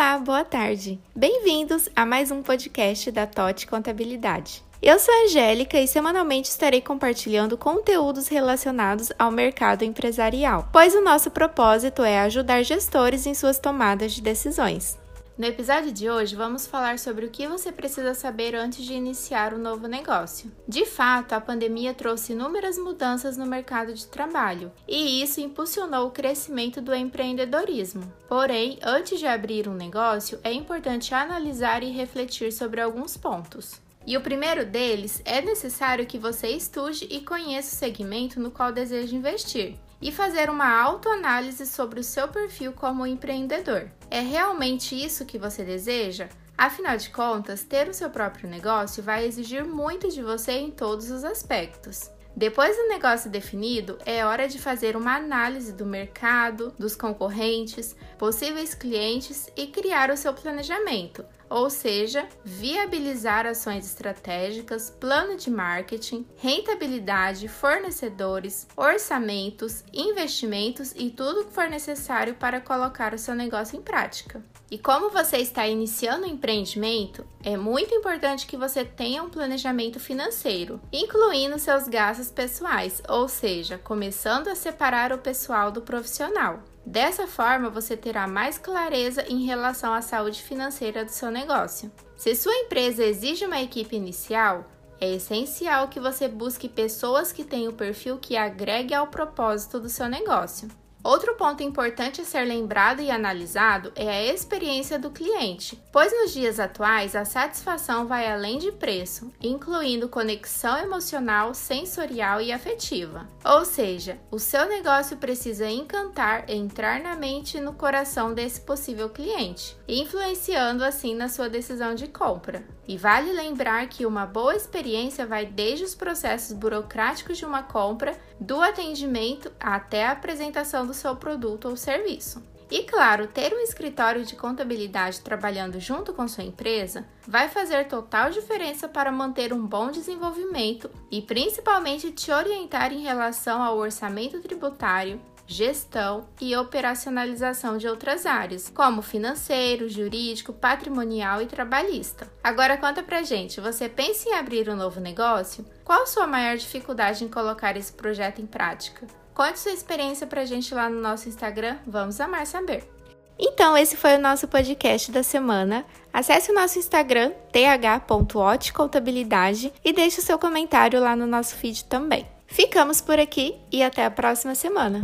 Olá, boa tarde. Bem-vindos a mais um podcast da TOT Contabilidade. Eu sou a Angélica e semanalmente estarei compartilhando conteúdos relacionados ao mercado empresarial, pois o nosso propósito é ajudar gestores em suas tomadas de decisões. No episódio de hoje, vamos falar sobre o que você precisa saber antes de iniciar um novo negócio. De fato, a pandemia trouxe inúmeras mudanças no mercado de trabalho e isso impulsionou o crescimento do empreendedorismo. Porém, antes de abrir um negócio, é importante analisar e refletir sobre alguns pontos. E o primeiro deles é necessário que você estude e conheça o segmento no qual deseja investir e fazer uma autoanálise sobre o seu perfil como empreendedor. É realmente isso que você deseja? Afinal de contas, ter o seu próprio negócio vai exigir muito de você em todos os aspectos. Depois do negócio definido, é hora de fazer uma análise do mercado, dos concorrentes, possíveis clientes e criar o seu planejamento ou seja, viabilizar ações estratégicas, plano de marketing, rentabilidade, fornecedores, orçamentos, investimentos e tudo que for necessário para colocar o seu negócio em prática. E como você está iniciando um empreendimento, é muito importante que você tenha um planejamento financeiro, incluindo seus gastos pessoais, ou seja, começando a separar o pessoal do profissional. Dessa forma, você terá mais clareza em relação à saúde financeira do seu negócio. Se sua empresa exige uma equipe inicial, é essencial que você busque pessoas que tenham o perfil que agregue ao propósito do seu negócio. Outro ponto importante a ser lembrado e analisado é a experiência do cliente, pois nos dias atuais a satisfação vai além de preço, incluindo conexão emocional, sensorial e afetiva. Ou seja, o seu negócio precisa encantar, entrar na mente e no coração desse possível cliente, influenciando assim na sua decisão de compra. E vale lembrar que uma boa experiência vai desde os processos burocráticos de uma compra, do atendimento até a apresentação do seu produto ou serviço. E claro, ter um escritório de contabilidade trabalhando junto com sua empresa vai fazer total diferença para manter um bom desenvolvimento e principalmente te orientar em relação ao orçamento tributário, gestão e operacionalização de outras áreas, como financeiro, jurídico, patrimonial e trabalhista. Agora conta pra gente, você pensa em abrir um novo negócio? Qual sua maior dificuldade em colocar esse projeto em prática? Conte sua experiência pra gente lá no nosso Instagram, vamos amar saber. Então, esse foi o nosso podcast da semana. Acesse o nosso Instagram, th.otcontabilidade, e deixe o seu comentário lá no nosso feed também. Ficamos por aqui e até a próxima semana.